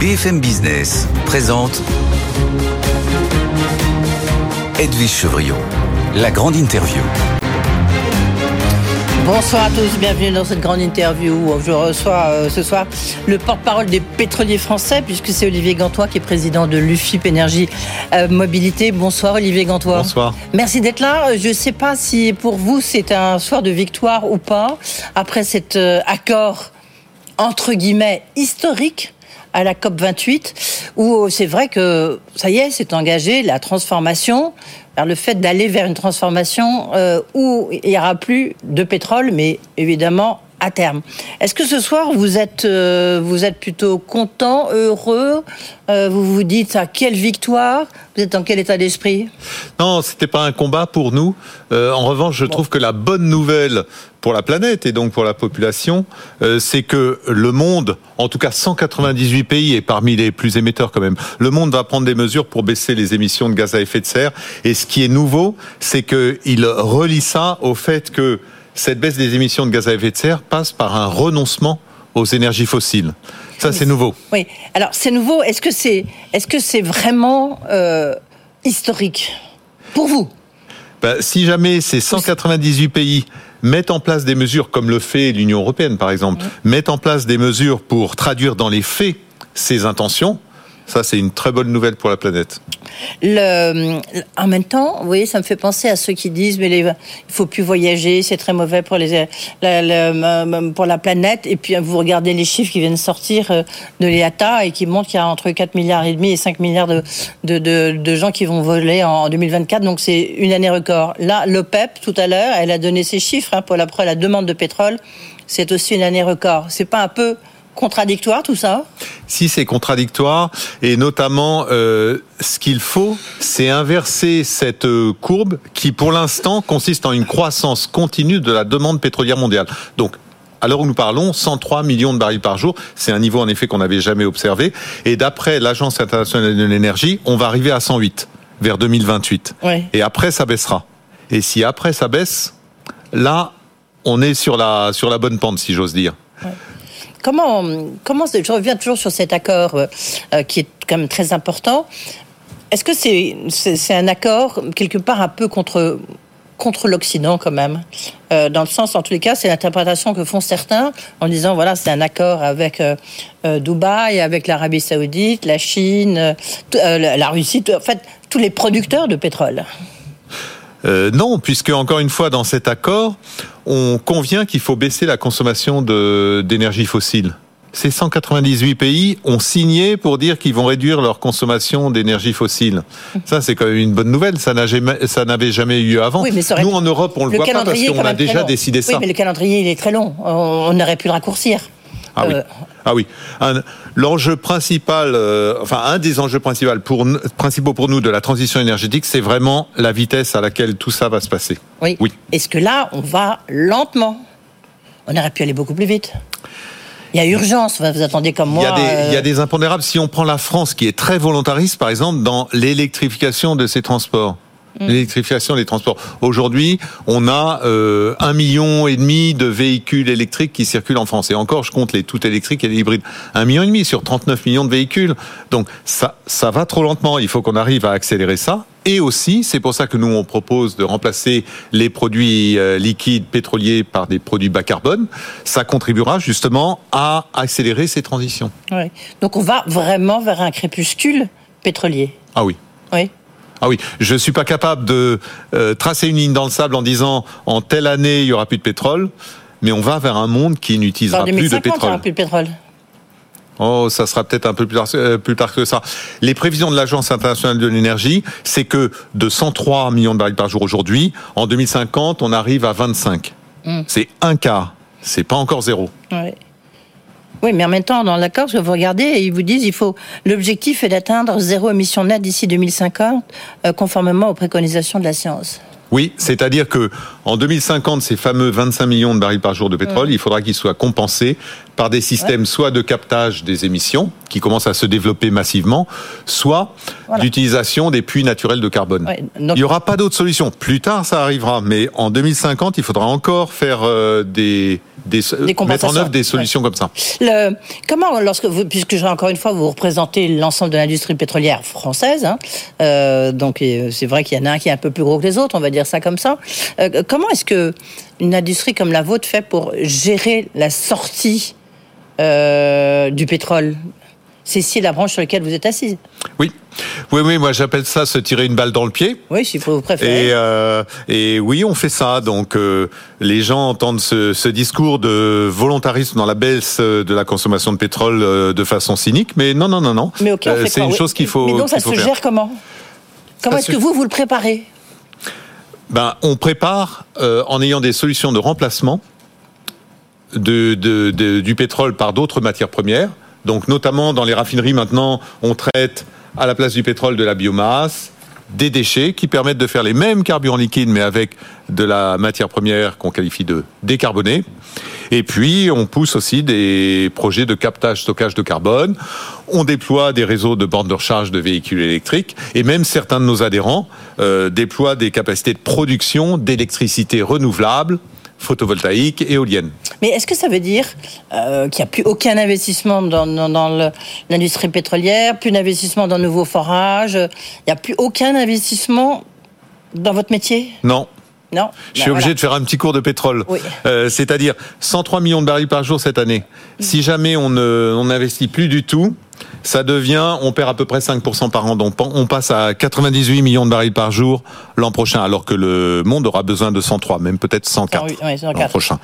BFM Business présente Edwige Chevriot, la grande interview. Bonsoir à tous, bienvenue dans cette grande interview où je reçois euh, ce soir le porte-parole des pétroliers français puisque c'est Olivier Gantois qui est président de l'UFIP Énergie euh, Mobilité. Bonsoir Olivier Gantois. Bonsoir. Merci d'être là. Je ne sais pas si pour vous c'est un soir de victoire ou pas après cet euh, accord entre guillemets historique à la COP 28, où c'est vrai que ça y est, c'est engagé la transformation. Le fait d'aller vers une transformation euh, où il n'y aura plus de pétrole, mais évidemment à terme. Est-ce que ce soir vous êtes euh, vous êtes plutôt content, heureux euh, Vous vous dites à ah, quelle victoire Vous êtes dans quel état d'esprit? Non, c'était pas un combat pour nous. Euh, en revanche, je trouve que la bonne nouvelle pour la planète et donc pour la population, c'est que le monde, en tout cas 198 pays et parmi les plus émetteurs quand même, le monde va prendre des mesures pour baisser les émissions de gaz à effet de serre. Et ce qui est nouveau, c'est qu'il relie ça au fait que cette baisse des émissions de gaz à effet de serre passe par un renoncement aux énergies fossiles. Ça, c'est nouveau. Oui. Alors, c'est nouveau. Est-ce que c'est est -ce c'est vraiment euh, historique pour vous? Bah, Si jamais ces 198 pays mettent en place des mesures, comme le fait l'Union européenne, par exemple, mettent en place des mesures pour traduire dans les faits ces intentions, ça, c'est une très bonne nouvelle pour la planète. En même temps, vous voyez, ça me fait penser à ceux qui disent mais les, il faut plus voyager, c'est très mauvais pour la, planète. Et puis vous regardez les chiffres qui viennent sortir euh, de l'IATA et qui montrent qu'il y a entre 4 milliards et demi et 5 milliards de, gens qui vont voler en 2024. Donc c'est une année record. Là, l'OPEP tout à l'heure, elle a donné ses chiffres hein, pour la, la demande de pétrole. C'est aussi une année record. C'est pas un peu contradictoire tout ça? Si c'est contradictoire, et notamment euh, ce qu'il faut, c'est inverser cette euh, courbe qui pour l'instant consiste en une croissance continue de la demande pétrolière mondiale. Donc à l'heure où nous parlons, 103 millions de barils par jour. C'est un niveau en effet qu'on n'avait jamais observé. Et d'après l'Agence internationale de l'énergie, on va arriver à 108 vers 2028. Et après, ça baissera. Et si après ça baisse, là, on est sur la, sur la bonne pente, si j'ose dire. Comment, comment, je reviens toujours sur cet accord euh, euh, qui est quand même très important. Est-ce que c'est un accord quelque part un peu contre contre l'Occident quand même, euh, dans le sens, en tous les cas, c'est l'interprétation que font certains en disant voilà, c'est un accord avec Dubaï, avec l'Arabie Saoudite, la Chine, la Russie, en fait, tous les producteurs de pétrole. Euh, non, puisque encore une fois, dans cet accord, on convient qu'il faut baisser la consommation d'énergie fossile. Ces 198 pays ont signé pour dire qu'ils vont réduire leur consommation d'énergie fossile. Ça, c'est quand même une bonne nouvelle. Ça n'avait jamais eu avant. Nous, en Europe, on le, le voit pas parce qu'on a déjà décidé ça. Oui, mais le calendrier, il est très long. On aurait pu le raccourcir. Ah oui. Euh, ah oui. L'enjeu principal, euh, enfin un des enjeux principaux pour, principaux pour nous de la transition énergétique, c'est vraiment la vitesse à laquelle tout ça va se passer. Oui. oui. Est-ce que là, on va lentement? On aurait pu aller beaucoup plus vite. Il y a urgence, vous attendez comme moi. Il y, a des, il y a euh, des impondérables. Si on prend la France, qui est très volontariste, par exemple, dans l'électrification de ses transports. Mm. l'électrification des transports. Aujourd'hui, on a euh, un million et demi de véhicules électriques qui circulent en France. Et encore, je compte les tout électriques et les hybrides. Un million et demi sur 39 millions de véhicules. Donc ça, ça va trop lentement. Il faut qu'on arrive à accélérer ça. Et aussi, c'est pour ça que nous on propose de remplacer les produits euh, liquides pétroliers par des produits bas carbone. Ça contribuera justement à accélérer ces transitions. Oui. Donc on va vraiment vers un crépuscule pétrolier. Ah oui. Oui. Ah oui, je suis pas capable de euh, tracer une ligne dans le sable en disant en telle année il y aura plus de pétrole, mais on va vers un monde qui n'utilisera plus de pétrole. Il y aura plus de pétrole. Oh, ça sera peut-être un peu plus tard, euh, plus tard, que ça. Les prévisions de l'Agence internationale de l'énergie, c'est que de 103 millions de barils par jour aujourd'hui, en 2050, on arrive à 25. Hmm. C'est un quart. C'est pas encore zéro. Ouais. Oui, mais en même temps, dans l'accord, vous regardez, ils vous disent il faut l'objectif est d'atteindre zéro émission nette d'ici 2050, euh, conformément aux préconisations de la science. Oui, c'est-à-dire que en 2050, ces fameux 25 millions de barils par jour de pétrole, il faudra qu'ils soient compensés par des systèmes soit de captage des émissions, qui commencent à se développer massivement, soit Voilà. d'utilisation des puits naturels de carbone. Ouais, donc- Il n'y aura pas d'autre solution. Plus tard, ça arrivera, mais en 2050, il faudra encore faire euh, des, des, mettre en œuvre des solutions comme ça. Le- comment, lorsque vous, puisque je- encore une fois, vous représentez l'ensemble de l'industrie pétrolière française, hein, euh, donc euh, c'est vrai qu'il y en a un qui est un peu plus gros que les autres, on va dire ça comme ça. Euh, comment est-ce que une industrie comme la vôtre fait pour gérer la sortie euh, du pétrole C'est ici la branche sur laquelle vous êtes assise. Oui, oui, oui. Moi, j'appelle ça se tirer une balle dans le pied. Oui, si vous préférez. Et, euh, et oui, on fait ça. Donc, euh, les gens entendent ce, ce discours de volontarisme dans la baisse de la consommation de pétrole euh, de façon cynique, mais non, non, non, non. Mais ok, on fait c'est une chose qu'il faut. Mais donc ça se faire. gère comment? Comment est-ce que vous vous le préparez? Ben, on prépare euh, en ayant des solutions de remplacement du pétrole par d'autres matières premières. Donc, notamment dans les raffineries, maintenant, on traite à la place du pétrole de la biomasse, des déchets qui permettent de faire les mêmes carburants liquides, mais avec de la matière première qu'on qualifie de décarbonée. Et puis, on pousse aussi des projets de captage, stockage de carbone. On déploie des réseaux de bornes de recharge de véhicules électriques. Et même certains de nos adhérents euh, déploient des capacités de production d'électricité renouvelable, photovoltaïque, éolienne. Mais est-ce que ça veut dire euh, qu'il n'y a plus aucun investissement dans, dans- l'industrie pétrolière, plus d'investissement dans de nouveaux forages Il n'y a plus aucun investissement dans votre métier? Non, Non Je suis obligé de faire un petit cours de pétrole. Oui. Euh, C'est-à-dire 103 millions de barils par jour cette année. Si jamais on n'investit plus du tout, ça devient, on perd à peu près 5% par an. Donc on passe à 98 millions de barils par jour l'an prochain, alors que le monde aura besoin de 103, même peut-être 104 108, ouais, 104. l'an prochain.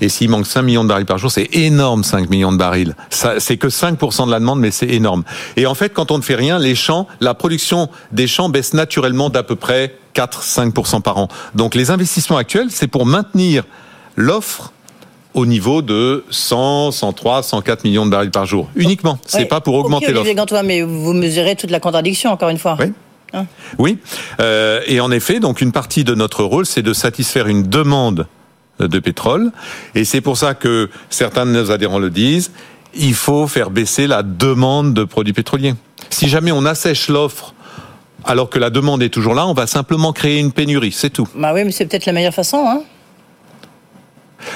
Et s'il manque 5 millions de barils par jour, c'est énorme 5 millions de barils. C'est que 5% de la demande, mais c'est énorme. Et en fait, quand on ne fait rien, les champs, la production des champs baisse naturellement d'à peu près 4-5% par an. Donc les investissements actuels, c'est pour maintenir l'offre au niveau de 100, 103, 104 millions de barils par jour. Uniquement. C'est Ouais. pas pour augmenter l'offre. Gantois, mais vous mesurez toute la contradiction, encore une fois. Oui. Hein Oui. Euh, et en effet, donc une partie de notre rôle, c'est de satisfaire une demande de pétrole. Et c'est pour ça que certains de nos adhérents le disent. Il faut faire baisser la demande de produits pétroliers. Si jamais on assèche l'offre alors que la demande est toujours là, on va simplement créer une pénurie, c'est tout. Bah oui, mais c'est peut-être la meilleure façon. Hein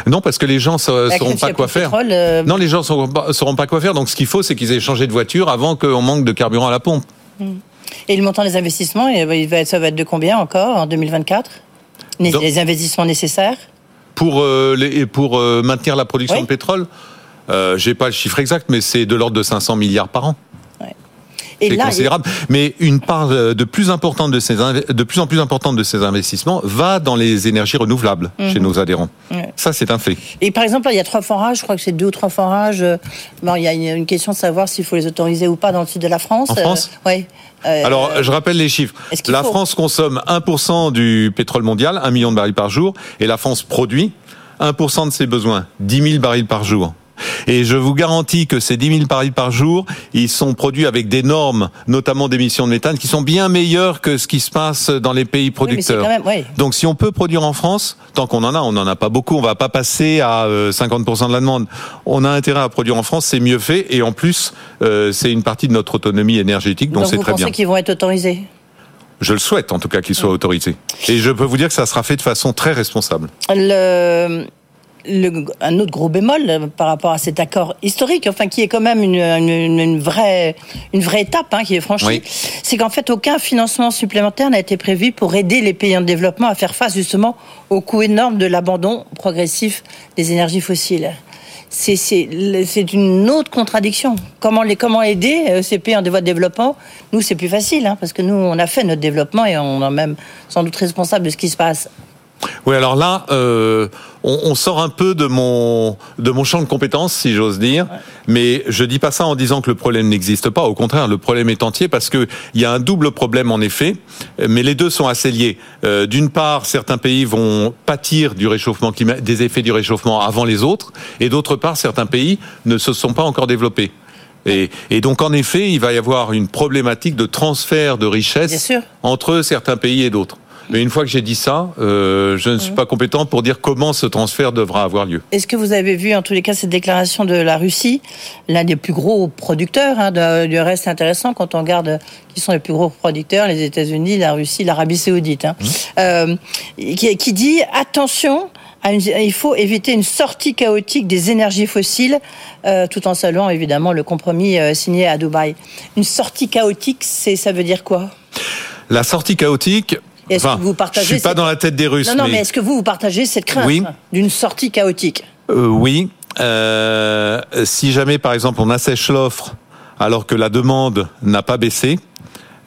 Non, parce que les gens ne sauront pas quoi faire. pétrole, euh, Non, les gens ne sauront pas, quoi faire. Donc ce qu'il faut, c'est qu'ils aient changé de voiture avant qu'on manque de carburant à la pompe. Et le montant des investissements, ça va être de combien encore en 2024 les, Donc- les investissements nécessaires? Pour euh, les, et pour euh, maintenir la production Oui. de pétrole. Euh, J'ai pas le chiffre exact, mais c'est de l'ordre de 500 milliards par an. C'est considérable. Mais une part euh, de plus importante de ces inve- de plus en plus importante de ces investissements va dans les énergies renouvelables chez nos adhérents. Mhm. Ça, c'est un fait. Et par exemple, là, il y a trois forages, je crois que c'est deux ou trois forages. euh, Bon, il y a une, question de savoir s'il faut les autoriser ou pas dans le sud de la France. En France Oui. Alors, je rappelle les chiffres. La France consomme 1% du pétrole mondial, 1 million de barils par jour, et la France produit 1% de ses besoins, 10 000 barils par jour. Et je vous garantis que ces 10 000 barils par jour, ils sont produits avec des normes, notamment d'émissions de méthane, qui sont bien meilleures que ce qui se passe dans les pays Oui, mais producteurs. quand même, oui. Donc si on peut produire en France, tant qu'on en a, on n'en a pas beaucoup, on va pas passer à euh, 50% de la demande. On a intérêt à produire en France, c'est mieux fait, et en plus, euh, c'est une partie de notre autonomie énergétique, donc Donc c'est vous très pensez bien. qu'ils vont être autorisés? Je le souhaite en tout cas qu'il soit autorisé. Et je peux vous dire que ça sera fait de façon très responsable. le, le- un autre gros bémol euh, par rapport à cet accord historique, enfin qui est quand même une, une- une vraie, une vraie étape hein, qui est franchie, Oui. c'est qu'en fait aucun financement supplémentaire n'a été prévu pour aider les pays en développement à faire face justement au coût énorme de l'abandon progressif des énergies fossiles. C'est c'est- le- c'est une autre contradiction. Comment, les, comment aider euh, ces pays en voie de développement? Nous, c'est plus facile, hein, parce que nous, on a fait notre développement et on est même sans doute responsable de ce qui se passe. Oui, alors là, euh, on, on sort un peu de mon de mon champ de compétences, si j'ose dire. Mais je dis pas ça en disant que le problème n'existe pas. Au contraire, le problème est entier parce que il y a un double problème en effet. Mais les deux sont assez liés. Euh, D'une part, certains pays vont pâtir du réchauffement des effets du réchauffement avant les autres, et d'autre part, certains pays ne se sont pas encore développés. Et, et donc, en effet, il va y avoir une problématique de transfert de richesses entre certains pays et d'autres. Mais une fois que j'ai dit ça, euh, je ne suis pas compétent pour dire comment ce transfert devra avoir lieu. Est-ce que vous avez vu en tous les cas cette déclaration de la Russie, l'un des plus gros producteurs hein, de, du reste intéressant quand on regarde qui sont les plus gros producteurs, les États-Unis, la Russie, l'Arabie Saoudite, hein, mmh. euh, qui, qui, dit attention. Il faut éviter une sortie chaotique des énergies fossiles, euh, tout en saluant évidemment le compromis euh, signé à Dubaï. Une sortie chaotique, c'est ça veut dire quoi? La sortie chaotique, est-ce enfin, que vous partagez Je suis pas dans la tête des Russes. Non, non, mais, mais est-ce que vous, vous partagez cette crainte oui. d'une sortie chaotique euh, Oui. Euh, si jamais, par exemple, on assèche l'offre alors que la demande n'a pas baissé,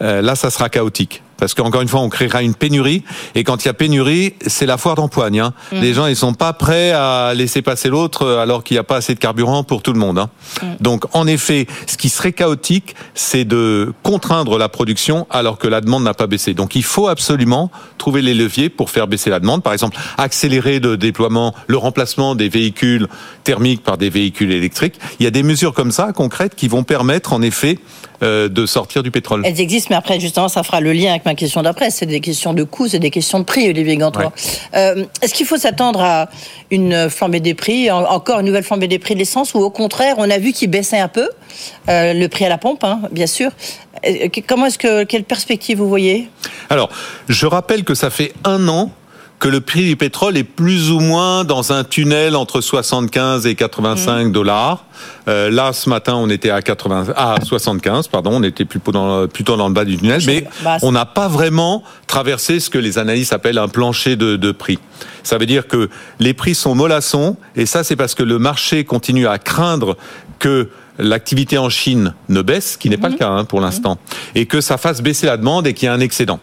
euh, là, ça sera chaotique. Parce qu'encore une fois, on créera une pénurie. Et quand il y a pénurie, c'est la foire d'empoigne. Hein. Mmh. Les gens, ils sont pas prêts à laisser passer l'autre alors qu'il n'y a pas assez de carburant pour tout le monde. Hein. Mmh. Donc, en effet, ce qui serait chaotique, c'est de contraindre la production alors que la demande n'a pas baissé. Donc, il faut absolument trouver les leviers pour faire baisser la demande. Par exemple, accélérer le déploiement, le remplacement des véhicules thermiques par des véhicules électriques. Il y a des mesures comme ça, concrètes, qui vont permettre, en effet, euh, de sortir du pétrole. Elles existent, mais après, justement, ça fera le lien avec ma question d'après. C'est des questions de coûts, c'est des questions de prix, Olivier Gantois. Euh, Est-ce qu'il faut s'attendre à une flambée des prix, encore une nouvelle flambée des prix de l'essence, ou au contraire, on a vu qu'il baissait un peu, euh, le prix à la pompe, hein, bien sûr. Euh, comment est-ce que, quelle perspective vous voyez? Alors, je rappelle que ça fait un an que le prix du pétrole est plus ou moins dans un tunnel entre 75 et 85 mmh. dollars. Euh, là, ce matin, on était à 80, à 75, pardon, on était plutôt dans, plutôt dans le bas du tunnel, mais on n'a pas vraiment traversé ce que les analystes appellent un plancher de, de prix. Ça veut dire que les prix sont mollassons, et ça, c'est parce que le marché continue à craindre que l'activité en Chine ne baisse, ce qui n'est mmh. pas le cas hein, pour l'instant, mmh. et que ça fasse baisser la demande et qu'il y ait un excédent.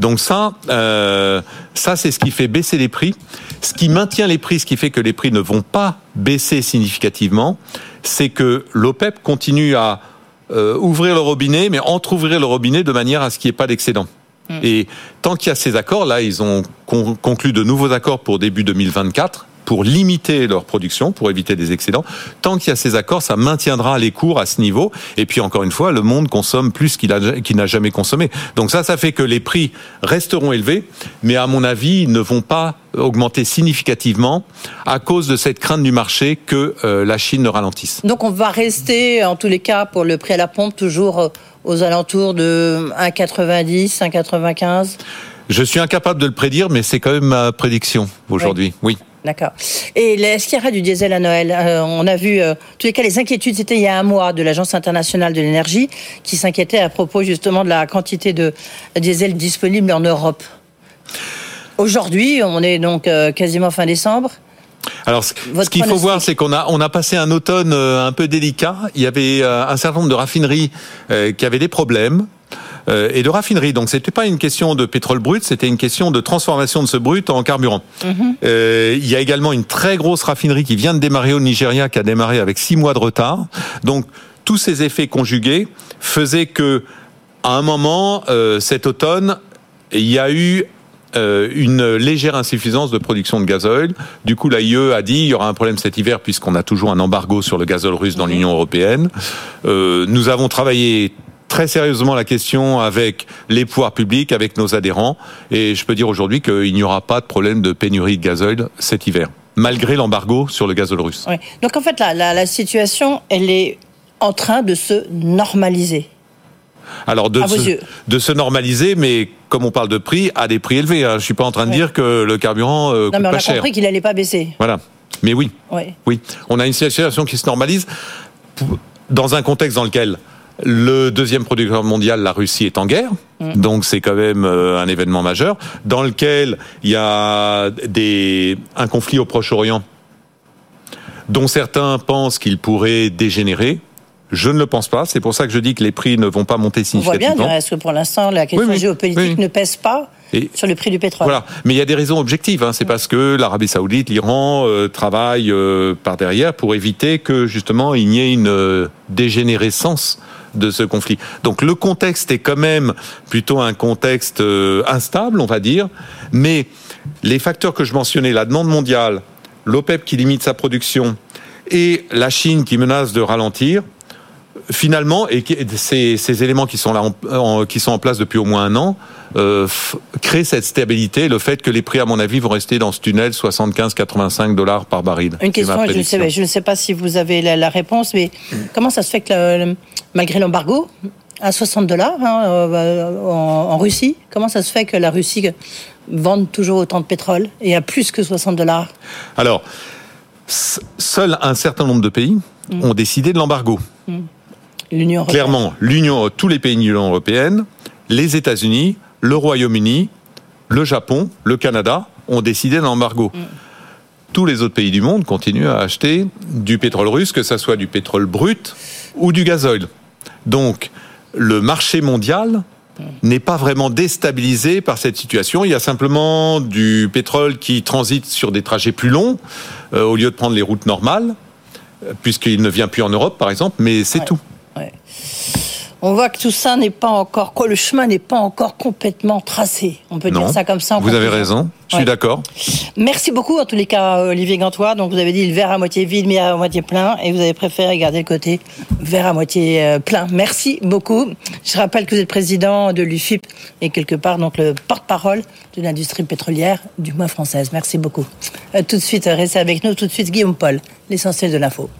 Donc ça, euh, ça c'est ce qui fait baisser les prix. Ce qui maintient les prix, ce qui fait que les prix ne vont pas baisser significativement, c'est que l'OPEP continue à euh, ouvrir le robinet, mais entrouvrir le robinet de manière à ce qu'il n'y ait pas d'excédent. Mmh. Et tant qu'il y a ces accords, là, ils ont con conclu de nouveaux accords pour début 2024 pour limiter leur production, pour éviter des excédents. Tant qu'il y a ces accords, ça maintiendra les cours à ce niveau. Et puis encore une fois, le monde consomme plus qu'il qu n'a jamais consommé. Donc ça, ça fait que les prix resteront élevés, mais à mon avis, ne vont pas augmenter significativement à cause de cette crainte du marché que euh, la Chine ne ralentisse. Donc on va rester, en tous les cas, pour le prix à la pompe, toujours euh, aux alentours de 1,90, 1,95 Je suis incapable de le prédire, mais c'est quand même ma prédiction aujourd'hui. Oui. oui. D'accord. Et est-ce qu'il y aura du diesel à Noël euh, On a vu, euh, en tous les cas, les inquiétudes, c'était il y a un mois, de l'Agence internationale de l'énergie, qui s'inquiétait à propos justement de la quantité de diesel disponible en Europe. Aujourd'hui, on est donc euh, quasiment fin décembre. Alors, ce qu'il faut voir, c'est qu'on a on a passé un automne un peu délicat. Il y avait un certain nombre de raffineries qui avaient des problèmes euh, et de raffinerie. Donc c'était pas une question de pétrole brut, c'était une question de transformation de ce brut en carburant. Mm -hmm. euh, il y a également une très grosse raffinerie qui vient de démarrer au Nigeria, qui a démarré avec six mois de retard. Donc tous ces effets conjugués faisaient que à un moment euh, cet automne, il y a eu euh, une légère insuffisance de production de gazole. Du coup, l'AIE a dit il y aura un problème cet hiver puisqu'on a toujours un embargo sur le gazole russe dans l'Union européenne. Euh, nous avons travaillé très sérieusement la question avec les pouvoirs publics, avec nos adhérents, et je peux dire aujourd'hui qu'il n'y aura pas de problème de pénurie de gazole cet hiver, malgré l'embargo sur le gazole russe. Oui. Donc en fait, la, la, la situation, elle est en train de se normaliser. Alors de, se, de se normaliser, mais comme on parle de prix, à des prix élevés. Hein. Je suis pas en train de dire que le carburant euh, non, coûte mais on pas a compris qu'il allait pas baisser. Voilà. Mais oui. Oui. Oui. On a une situation qui se normalise dans un contexte dans lequel le deuxième producteur mondial, la Russie, est en guerre. Mmh. Donc c'est quand même euh, un événement majeur dans lequel il y a des, un conflit au Proche-Orient dont certains pensent qu'il pourrait dégénérer. Je ne le pense pas. C'est pour ça que je dis que les prix ne vont pas monter significativement. On voit bien, est-ce que pour l'instant, la question oui, oui, géopolitique oui. ne pèse pas et sur le prix du pétrole. Voilà, mais il y a des raisons objectives. Hein. C'est parce que l'Arabie Saoudite, l'Iran euh, travaillent euh, par derrière pour éviter que justement il n'y ait une euh, dégénérescence de ce conflit. Donc le contexte est quand même plutôt un contexte instable, on va dire, mais les facteurs que je mentionnais, la demande mondiale, l'OPEP qui limite sa production et la Chine qui menace de ralentir, finalement, et ces, ces, éléments qui sont là, en, qui sont en place depuis au moins un an, euh, créent cette stabilité, le fait que les prix, à mon avis, vont rester dans ce tunnel 75-85 dollars par baril. Une question, je ne, sais, je ne sais pas si vous avez la, réponse, mais comment ça se fait que malgré l'embargo, à 60 dollars hein, euh, en, Russie, comment ça se fait que la Russie vende toujours autant de pétrole et à plus que 60 dollars? Alors, seul un certain nombre de pays mm. ont décidé de l'embargo. Mm. L'Union européenne. Clairement, l'Union, tous les pays de l'Union européenne, les États-Unis, le Royaume-Uni, le Japon, le Canada ont décidé d'un embargo. Mm. Tous les autres pays du monde continuent à acheter du pétrole russe, que ce soit du pétrole brut ou du gazoil. Donc, le marché mondial n'est pas vraiment déstabilisé par cette situation. Il y a simplement du pétrole qui transite sur des trajets plus longs euh, au lieu de prendre les routes normales, puisqu'il ne vient plus en Europe, par exemple, mais c'est tout. On voit que tout ça n'est pas encore, le chemin n'est pas encore complètement tracé. On peut dire ça comme ça. vous avez raison. Je suis d'accord. Merci beaucoup, en tous les cas, Olivier Gantois. Donc, vous avez dit le verre à moitié vide, mais à moitié plein, et vous avez préféré garder le côté verre à moitié euh, plein. Merci beaucoup. Je rappelle que vous êtes président de l'UFIP et quelque part, donc, le porte-parole de l'industrie pétrolière, du moins française. Merci beaucoup. Euh, tout de suite, restez avec nous. Tout de suite, Guillaume Paul, l'essentiel de l'info.